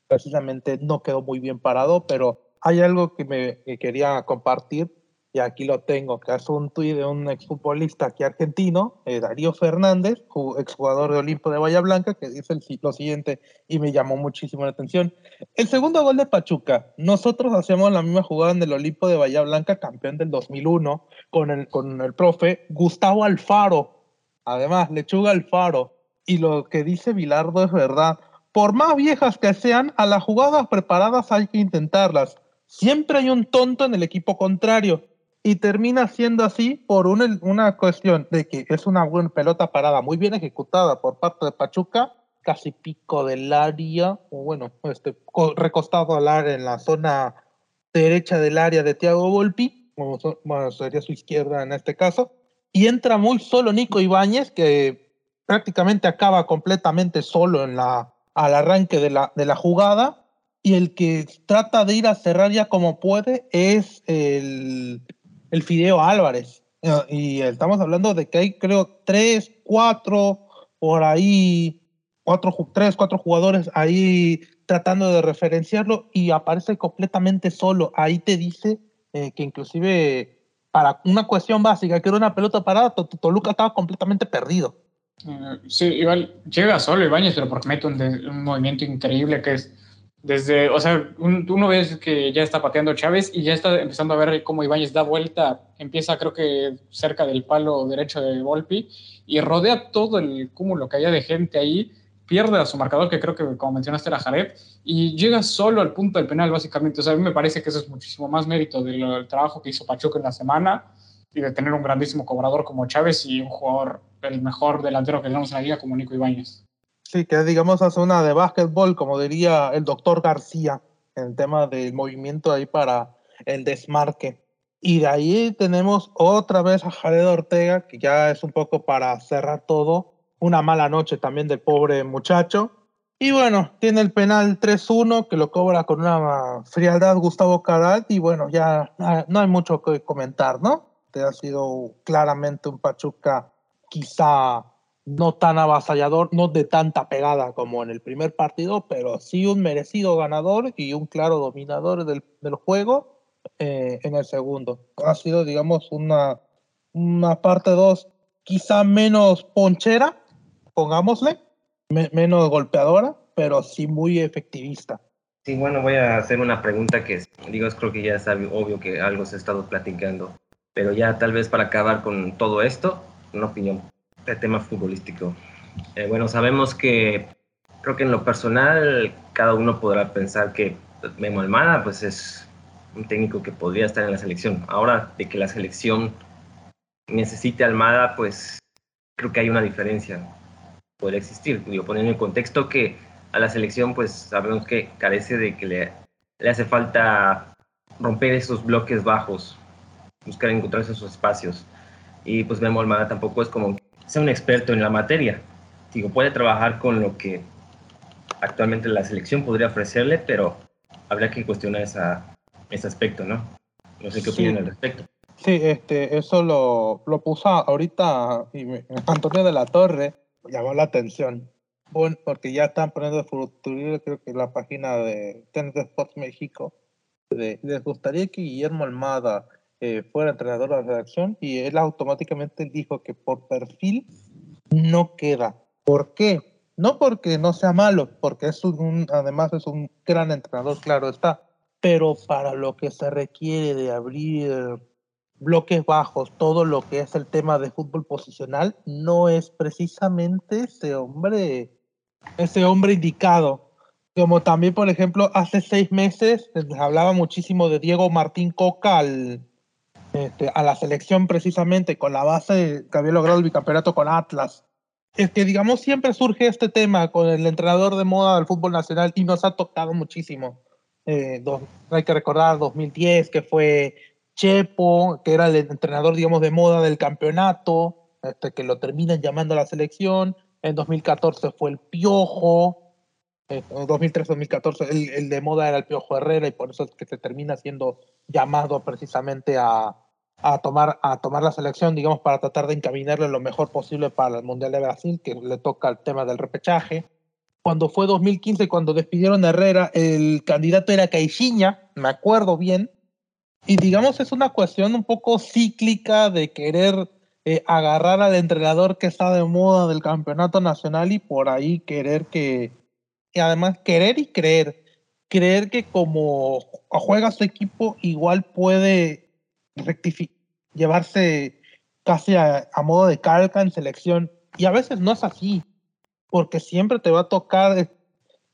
precisamente no quedó muy bien parado, pero hay algo que me quería compartir y aquí lo tengo, que es un tuit de un exfutbolista aquí argentino, eh, Darío Fernández, exjugador de Olimpo de Bahía Blanca, que dice lo siguiente y me llamó muchísimo la atención. El segundo gol de Pachuca, nosotros hacemos la misma jugada en el Olimpo de Bahía Blanca, campeón del 2001, con el, con el profe Gustavo Alfaro, además, Lechuga Alfaro. Y lo que dice Bilardo es verdad por más viejas que sean, a las jugadas preparadas hay que intentarlas. Siempre hay un tonto en el equipo contrario. Y termina siendo así por una, cuestión de que es una pelota parada, muy bien ejecutada por parte de Pachuca, casi pico del área, o bueno, este, recostado al área en la zona derecha del área de Thiago Volpi, bueno, sería su izquierda en este caso, y entra muy solo Nico Ibáñez, que prácticamente acaba completamente solo en la, al arranque de la, de la jugada y el que trata de ir a cerrar ya como puede es el, el Fideo Álvarez. Eh, y estamos hablando de que hay, creo, tres, cuatro, por ahí, cuatro, tres, cuatro jugadores ahí tratando de referenciarlo y aparece completamente solo. Ahí te dice eh, que inclusive para una cuestión básica, que era una pelota parada, Toluca estaba completamente perdido. Eh, sí, igual llega solo Ibáñez, pero porque mete un, movimiento increíble que es desde, o sea, uno ve que ya está pateando Chávez y ya está empezando a ver cómo Ibáñez da vuelta, empieza creo que cerca del palo derecho de Volpi y rodea todo el cúmulo que haya de gente ahí, pierde a su marcador, que creo que como mencionaste era Jared, y llega solo al punto del penal básicamente. O sea, a mí me parece que eso es muchísimo más mérito del trabajo que hizo Pachuca en la semana y de tener un grandísimo cobrador como Chávez y un jugador, el mejor delantero que tenemos en la liga como Nico Ibáñez. Sí, que digamos hace una de básquetbol, como diría el doctor García, en el tema del movimiento ahí para el desmarque. Y de ahí tenemos otra vez a Jared Ortega, que ya es un poco para cerrar todo. Una mala noche también del pobre muchacho. Y bueno, tiene el penal 3-1 que lo cobra con una frialdad Gustavo Caral. Y bueno, ya no hay mucho que comentar, ¿no? Te ha sido claramente un Pachuca quizá no tan avasallador, no de tanta pegada como en el primer partido, pero sí un merecido ganador y un claro dominador del, del juego eh, en el segundo. Ha sido, digamos, una, una parte 2 quizá menos ponchera, pongámosle, menos golpeadora, pero sí muy efectivista. Sí, bueno, voy a hacer una pregunta que, digo, creo que ya es obvio que algo se ha estado platicando, pero ya tal vez para acabar con todo esto, una opinión de tema futbolístico. Eh, bueno, sabemos que creo que en lo personal cada uno podrá pensar que Memo Almada pues es un técnico que podría estar en la selección. Ahora de que la selección necesite Almada, pues creo que hay una diferencia. Podría existir. Digo, poniendo en contexto que a la selección pues sabemos que carece de que le, le hace falta romper esos bloques bajos, buscar encontrarse esos espacios. Y pues Memo Almada tampoco es como sea un experto en la materia. Digo, puede trabajar con lo que actualmente la selección podría ofrecerle, pero habría que cuestionar esa, ese aspecto, ¿no? No sé qué opinan al respecto. Sí, este, eso lo, lo puso ahorita y Antonio de la Torre llamó la atención. Bueno, porque ya están poniendo futuro, creo que la página de Tennis Sports México. les gustaría que Guillermo Almada eh, fuera entrenador de la redacción y él automáticamente dijo que por perfil no queda. ¿Por qué? No porque no sea malo, porque es un, además es un gran entrenador, claro está, pero para lo que se requiere de abrir bloques bajos, todo lo que es el tema de fútbol posicional, no es precisamente ese hombre, ese hombre indicado. Como también, por ejemplo, hace seis meses se hablaba muchísimo de Diego Martín Coca al, este, a la selección precisamente con la base que había logrado el bicampeonato con Atlas. Es que, digamos, siempre surge este tema con el entrenador de moda del fútbol nacional y nos ha tocado muchísimo. Eh, hay que recordar 2010, que fue Chepo, que era el entrenador, digamos, de moda del campeonato, este, que lo terminan llamando a la selección. En 2014 fue el Piojo. En 2003-2014 el, el, de moda era el Piojo Herrera y por eso es que se termina siendo llamado precisamente a, a, tomar, a tomar la selección, digamos, para tratar de encaminarle lo mejor posible para el Mundial de Brasil, que le toca el tema del repechaje. Cuando fue 2015, cuando despidieron a Herrera, el candidato era Caixinha, me acuerdo bien. Y digamos, es una cuestión un poco cíclica de querer eh, agarrar al entrenador que está de moda del campeonato nacional y por ahí querer que, y además querer y creer creer que como juega su equipo, igual puede llevarse casi a, modo de calca en selección. Y a veces no es así, porque siempre te va a tocar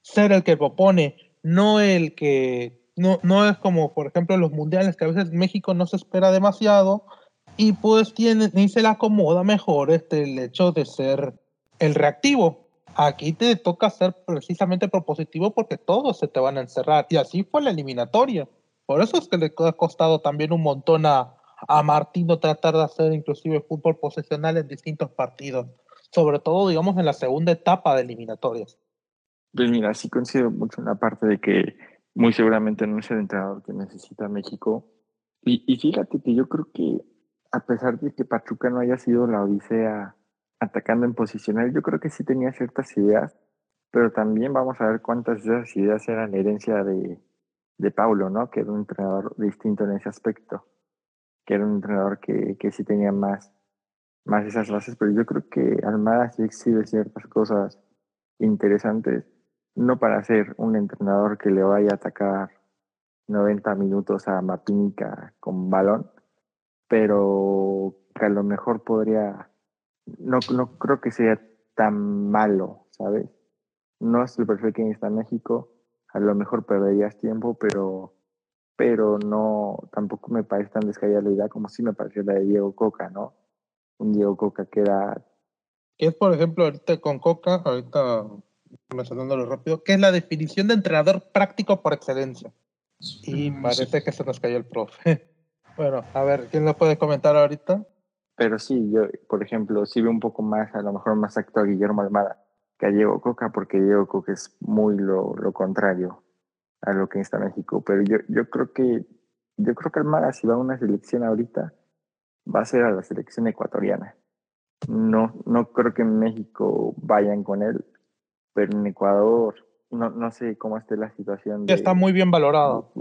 ser el que propone, no el que, no, no es como, por ejemplo, los mundiales, que a veces México no se espera demasiado y pues tiene, ni se le acomoda mejor este, el hecho de ser el reactivo aquí te toca ser precisamente propositivo porque todos se te van a encerrar. Y así fue la eliminatoria. Por eso es que le ha costado también un montón a, a Martino tratar de hacer inclusive fútbol posesional en distintos partidos. Sobre todo, digamos, en la segunda etapa de eliminatorias. Pues mira, sí coincido mucho en la parte de que muy seguramente no es el entrenador que necesita México. Y, y fíjate que yo creo que a pesar de que Pachuca no haya sido la odisea atacando en posicional, yo creo que sí tenía ciertas ideas, pero también vamos a ver cuántas de esas ideas eran herencia de, de Paulo, ¿no? Que era un entrenador distinto en ese aspecto. que era un entrenador que, que sí tenía más, más esas bases, pero yo creo que Almada sí exhibe ciertas cosas interesantes, no para ser un entrenador que le vaya a atacar 90 minutos a Mapínica con balón, pero que a lo mejor podría, no, no creo que sea tan malo, ¿sabes? No es el perfil que está México, a lo mejor perderías tiempo, pero, pero no, tampoco me parece tan descabellada la idea como si me pareció la de Diego Coca, ¿no? Un Diego Coca que era... Que es, por ejemplo, ahorita con Coca, ahorita mencionándolo rápido, que es la definición de entrenador práctico por excelencia. Y parece que se nos cayó el profe. Bueno, a ver, ¿quién lo puede comentar ahorita? Pero sí, yo, por ejemplo, sí veo un poco más, a lo mejor más acto a Guillermo Almada que a Diego Coca, porque Diego Coca es muy lo, lo contrario a lo que está México. Pero yo, yo creo que yo creo que Almada, si va a una selección ahorita, va a ser a la selección ecuatoriana. No, no creo que en México vayan con él, pero en Ecuador no, no sé cómo esté la situación. De, está muy bien valorado.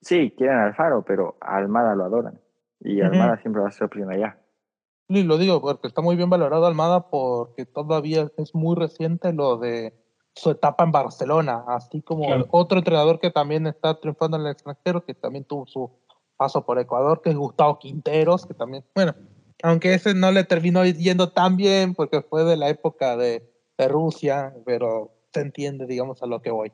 Sí, quieren al Faro, pero a Almada lo adoran. Y Almada siempre va a ser opción allá. Y lo digo porque está muy bien valorado Almada porque todavía es muy reciente lo de su etapa en Barcelona, así como otro entrenador que también está triunfando en el extranjero, que también tuvo su paso por Ecuador, que es Gustavo Quinteros, que también, bueno, aunque ese no le terminó yendo tan bien porque fue de la época de, de Rusia, pero se entiende, digamos, a lo que voy.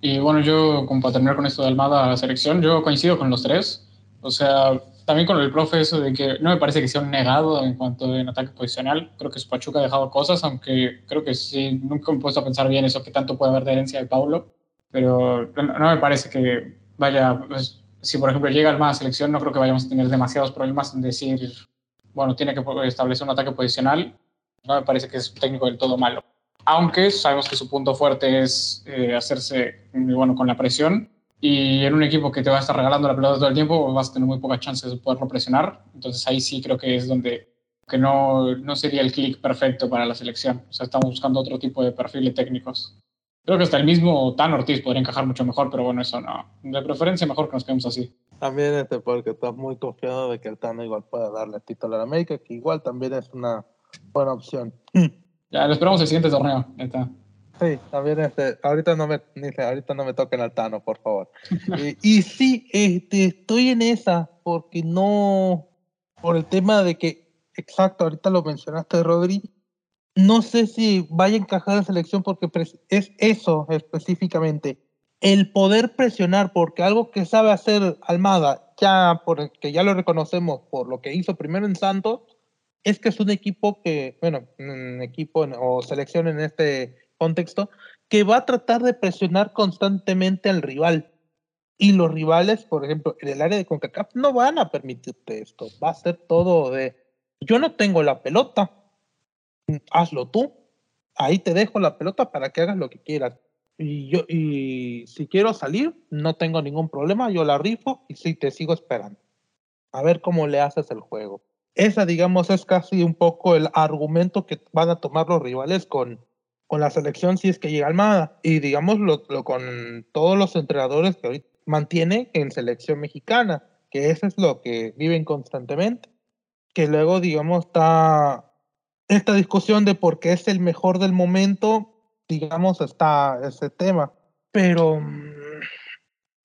Y bueno, yo, como para terminar con esto de Almada a la selección, yo coincido con los tres. O sea, también con el profe eso de que no me parece que sea un negado en cuanto en ataque posicional. Creo que su Pachuca ha dejado cosas, aunque creo que sí, nunca me he puesto a pensar bien eso, que tanto puede haber de herencia de Paulo. Pero no, me parece que vaya, pues, si por ejemplo llega más selección, no creo que vayamos a tener demasiados problemas en decir, bueno, tiene que establecer un ataque posicional. No me parece que es un técnico del todo malo. Aunque sabemos que su punto fuerte es eh, hacerse, bueno, con la presión y en un equipo que te va a estar regalando la pelota todo el tiempo, vas a tener muy pocas chances de poderlo presionar. Entonces ahí sí creo que es donde que no, no sería el clic perfecto para la selección. O sea, estamos buscando otro tipo de perfiles técnicos. Creo que hasta el mismo Tan Ortiz podría encajar mucho mejor, pero bueno, eso no. De preferencia mejor que nos quedemos así. También este porque estás muy confiado de que el Tano igual pueda darle título a la América, que igual también es una buena opción. Ya, lo esperamos el siguiente torneo. está. Sí, también este, ahorita no me, ahorita no me toquen al Tano, por favor. y, sí, este, estoy en esa, porque no, por el tema de que, exacto, ahorita lo mencionaste, Rodri, no sé si vaya a encajar en selección porque es eso específicamente, el poder presionar, porque algo que sabe hacer Almada, ya porque ya lo reconocemos por lo que hizo primero en Santos, es que es un equipo que, bueno, un equipo o selección en este contexto, que va a tratar de presionar constantemente al rival. Y los rivales, por ejemplo, en el área de CONCACAF, no van a permitirte esto. Va a ser todo de, yo no tengo la pelota, hazlo tú. Ahí te dejo la pelota para que hagas lo que quieras. Y yo, y si quiero salir, no tengo ningún problema, yo la rifo y sí te sigo esperando. A ver cómo le haces el juego. Esa, digamos, es casi un poco el argumento que van a tomar los rivales con, con la selección si es que llega Almada. Y digamos lo, con todos los entrenadores que hoy mantiene en selección mexicana, que eso es lo que viven constantemente. Que luego, digamos, está esta discusión de por qué es el mejor del momento, digamos, está ese tema. Pero mm,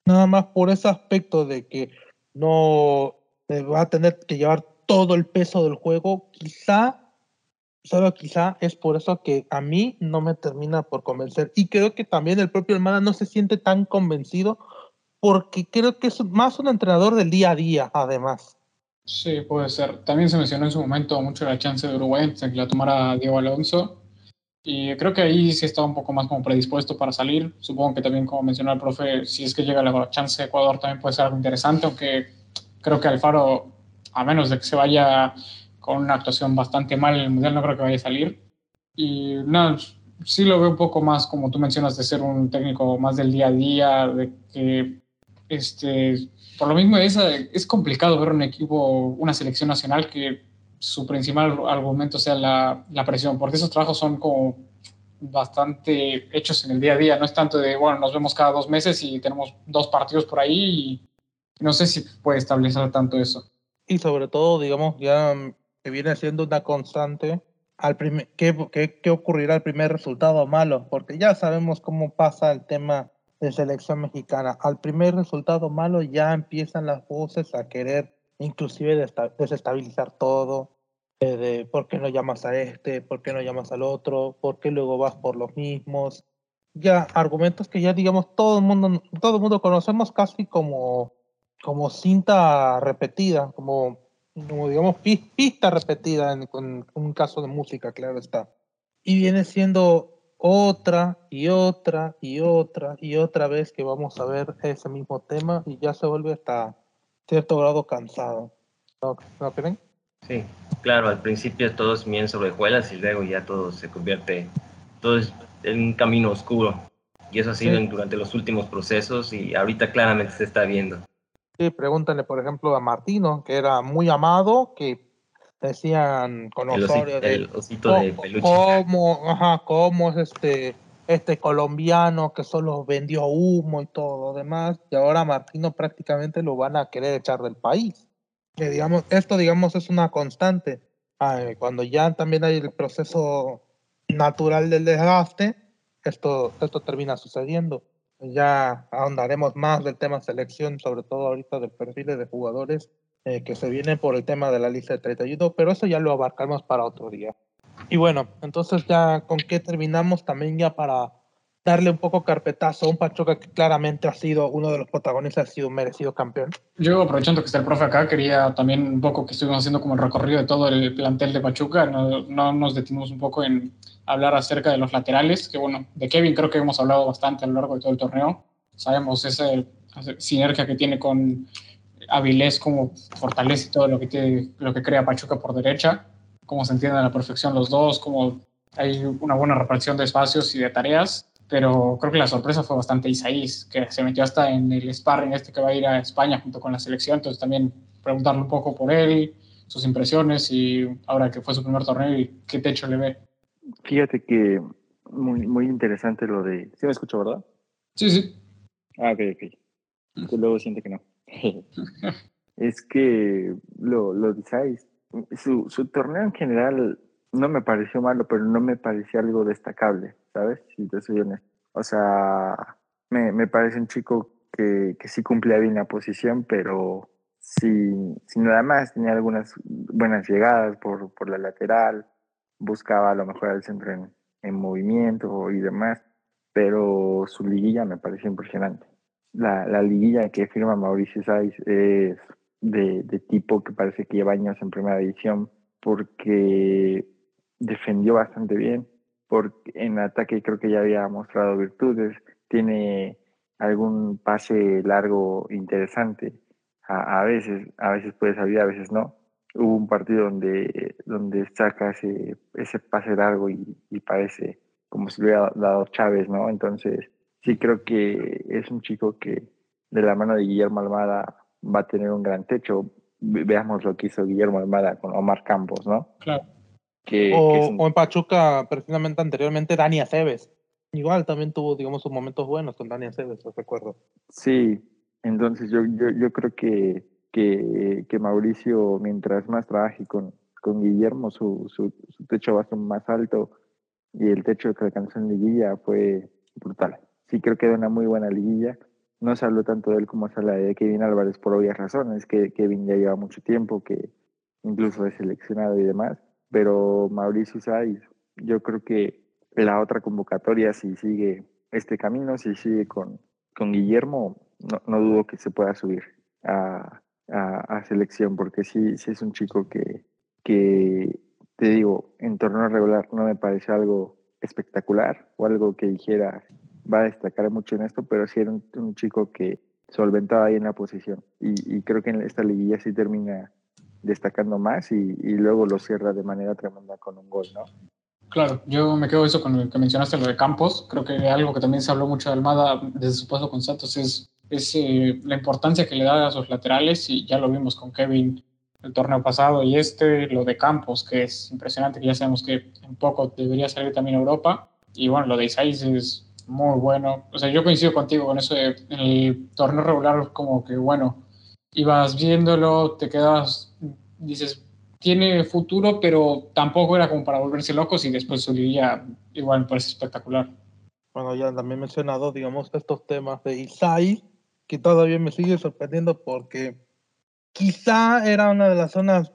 nada más por ese aspecto de que no va a tener que llevar todo el peso del juego, quizá Solo quizá es por eso que a mí no me termina por convencer. Y creo que también el propio Almada no se siente tan convencido porque creo que es más un entrenador del día a día, además. Sí, puede ser. También se mencionó en su momento mucho la chance de Uruguay, que la tomara Diego Alonso. Y creo que ahí sí estaba un poco más como predispuesto para salir. Supongo que también, como mencionó el profe, si es que llega la chance de Ecuador también puede ser algo interesante, aunque creo que Alfaro, a menos de que se vaya con una actuación bastante mal en el Mundial, no creo que vaya a salir. Y nada, sí lo veo un poco más, como tú mencionas, de ser un técnico más del día a día, de que, este, por lo mismo es, es complicado ver un equipo, una selección nacional que su principal argumento sea la, la presión, porque esos trabajos son como bastante hechos en el día a día, no es tanto de, bueno, nos vemos cada dos meses y tenemos dos partidos por ahí y no sé si puede establecer tanto eso. Y sobre todo, digamos, ya que viene siendo una constante, al primer, ¿qué, qué, qué ocurrirá al primer resultado malo? Porque ya sabemos cómo pasa el tema de selección mexicana. Al primer resultado malo ya empiezan las voces a querer inclusive desestabilizar todo, eh, de por qué no llamas a este, por qué no llamas al otro, por qué luego vas por los mismos. Ya argumentos que ya digamos todo el mundo, todo el mundo conocemos casi como, como cinta repetida, como, como digamos pista repetida en, en un caso de música, claro está. Y viene siendo otra y otra y otra y otra vez que vamos a ver ese mismo tema y ya se vuelve hasta cierto grado cansado. ¿No, ¿No creen? Sí, claro, al principio todo es bien sobre juelas y luego ya todo se convierte, todo es en un camino oscuro. Y eso ha sido Sí. durante los últimos procesos y ahorita claramente se está viendo. Sí, pregúntale, por ejemplo, a Martino, que era muy amado, que decían con El, Osorio osito, de el osito de "Co- peluche. cómo, ajá, cómo es este, este colombiano que solo vendió humo y todo lo demás, y ahora Martino prácticamente lo van a querer echar del país. Que digamos, esto digamos es una constante. Ay, cuando ya también hay el proceso natural del desgaste, esto, esto termina sucediendo. Ya ahondaremos más del tema selección, sobre todo ahorita del perfil de jugadores eh, que se vienen por el tema de la lista de 31, pero eso ya lo abarcamos para otro día. Y bueno, entonces ya con qué terminamos también ya para darle un poco carpetazo a un Pachuca que claramente ha sido uno de los protagonistas, ha sido un merecido campeón. Yo, aprovechando que está el profe acá, quería también un poco que estuvimos haciendo como el recorrido de todo el plantel de Pachuca. No, no nos detenimos un poco en hablar acerca de los laterales, que bueno, de Kevin creo que hemos hablado bastante a lo largo de todo el torneo. Sabemos esa sinergia que tiene con Avilés, cómo fortalece todo lo que, lo que crea Pachuca por derecha, cómo se entienden a la perfección los dos, cómo hay una buena repartición de espacios y de tareas pero creo que la sorpresa fue bastante Isaías, que se metió hasta en el sparring este que va a ir a España junto con la selección, entonces también preguntarle un poco por él, sus impresiones y ahora que fue su primer torneo y qué techo le ve. Fíjate que muy, muy interesante lo de... ¿Sí me escucho, verdad? Sí, sí. Ah, ok, ok. Que luego siente que no. es que lo, lo de Isaías, su, su torneo en general no me pareció malo, pero no me pareció algo destacable, ¿sabes? Si te soy honesto. O sea, me, me parece un chico que, que sí cumplía bien la posición, pero si, si nada más tenía algunas buenas llegadas por, por la lateral, buscaba a lo mejor al centro en, en movimiento y demás, pero su liguilla me pareció impresionante. La, la liguilla que firma Mauricio Sáiz es de, de tipo que parece que lleva años en primera división porque defendió bastante bien, porque en ataque creo que ya había mostrado virtudes, tiene algún pase largo interesante, a, a veces, a veces puede salir, a veces no. Hubo un partido donde, donde saca ese, ese pase largo y, y parece como si lo hubiera dado Chávez, ¿no? Entonces, sí creo que es un chico que de la mano de Guillermo Almada va a tener un gran techo. Veamos lo que hizo Guillermo Almada con Omar Campos, ¿no? Claro. Que, o, que un... o, en Pachuca, precisamente anteriormente, Dani Aceves. Igual también tuvo, digamos, sus momentos buenos con Dani Aceves, os recuerdo. Sí, entonces yo, yo, yo creo que, que, que, Mauricio, mientras más trabaje con, con Guillermo, su, su, techo va a ser más alto y el techo que alcanzó en liguilla fue brutal. Sí creo que era una muy buena liguilla. No se habló tanto de él como se habla de Kevin Álvarez por obvias razones, que Kevin ya lleva mucho tiempo, que incluso es seleccionado y demás pero Mauricio Sáiz, yo creo que la otra convocatoria, si sigue este camino, si sigue con, con Guillermo, no, no, dudo que se pueda subir a, a, selección, porque sí, es un chico que, que, te digo, en torneo regular no me parece algo espectacular o algo que dijera va a destacar mucho en esto, pero sí era un, chico que solventaba ahí en la posición. Y, y creo que en esta liguilla sí termina destacando más y, y, luego lo cierra de manera tremenda con un gol, ¿no? Claro, yo me quedo eso con lo que mencionaste, lo de Campos. Creo que algo que también se habló mucho de Almada desde su paso con Santos es, es eh, la importancia que le da a sus laterales y ya lo vimos con Kevin el torneo pasado y este, lo de Campos, que es impresionante, que ya sabemos que en poco debería salir también a Europa. Y bueno, lo de Isaias es muy bueno. O sea, yo coincido contigo con eso de, en el torneo regular, como que bueno, ibas viéndolo, te quedabas, dices, tiene futuro, pero tampoco era como para volverse locos y después su igual me parece espectacular. Bueno, ya también mencionado, digamos, estos temas de Isai, que todavía me sigue sorprendiendo porque quizá era una de las zonas,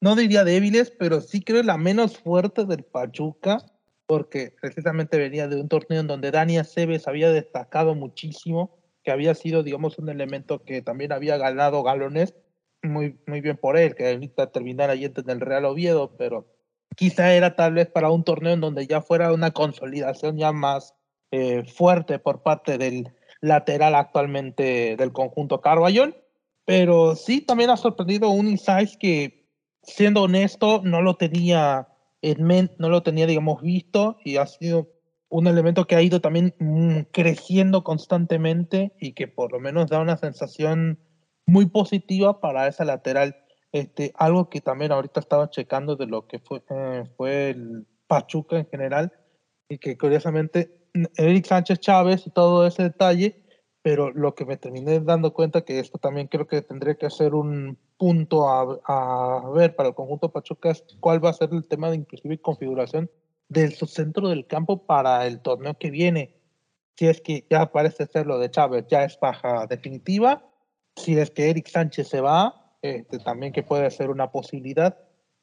no diría débiles, pero sí creo la menos fuerte del Pachuca, porque precisamente venía de un torneo en donde Dani Aceves había destacado muchísimo, que había sido, digamos, un elemento que también había ganado galones, muy, muy bien por él, que ahorita terminar ahí en el Real Oviedo, pero quizá era tal vez para un torneo en donde ya fuera una consolidación ya más eh, fuerte por parte del lateral actualmente del conjunto Carballón. Pero sí, también ha sorprendido un Insights que, siendo honesto, no lo tenía en mente, no lo tenía, digamos, visto y ha sido un elemento que ha ido también mm, creciendo constantemente y que por lo menos da una sensación muy positiva para esa lateral. Este, algo que también ahorita estaba checando de lo que fue, eh, fue el Pachuca en general y que curiosamente Eric Sánchez Chávez y todo ese detalle pero lo que me terminé dando cuenta que esto también creo que tendría que ser un punto a, ver para el conjunto Pachuca es cuál va a ser el tema de inclusive configuración del centro del campo para el torneo que viene. Si es que ya parece ser lo de Chávez, ya es baja definitiva. Si es que Eric Sánchez se va, este, también que puede ser una posibilidad.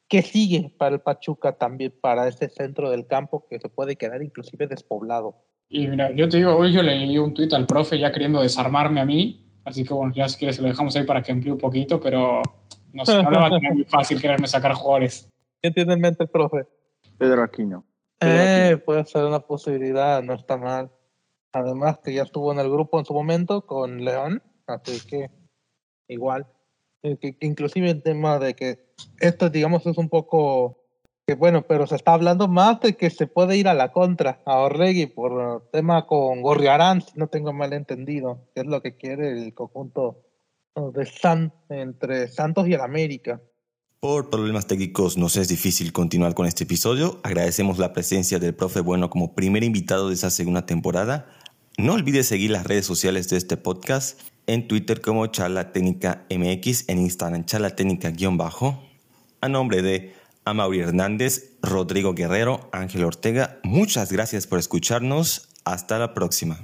¿Qué sigue para el Pachuca también para ese centro del campo que se puede quedar inclusive despoblado? Y mira, yo te digo, hoy yo le leí un tuit al profe ya queriendo desarmarme a mí, así que bueno, ya si quieres lo dejamos ahí para que amplíe un poquito, pero no sé, no le va a tener muy fácil quererme sacar jugadores. ¿Qué tiene en mente el profe? Pedro Aquino. eh, puede ser una posibilidad, no está mal. Además que ya estuvo en el grupo en su momento con León, así que igual. Inclusive el tema de que esto, digamos, es un poco que bueno, pero se está hablando más de que se puede ir a la contra a Orregui por tema con Gorriarán, si no tengo mal entendido, que es lo que quiere el conjunto de San, entre Santos y el América. Por problemas técnicos nos es difícil continuar con este episodio. Agradecemos la presencia del profe Bueno como primer invitado de esa segunda temporada. No olvides seguir las redes sociales de este podcast en Twitter como Charla Técnica MX, en Instagram Charla Técnica-bajo. A nombre de a Mauri Hernández, Rodrigo Guerrero, Ángel Ortega. Muchas gracias por escucharnos. Hasta la próxima.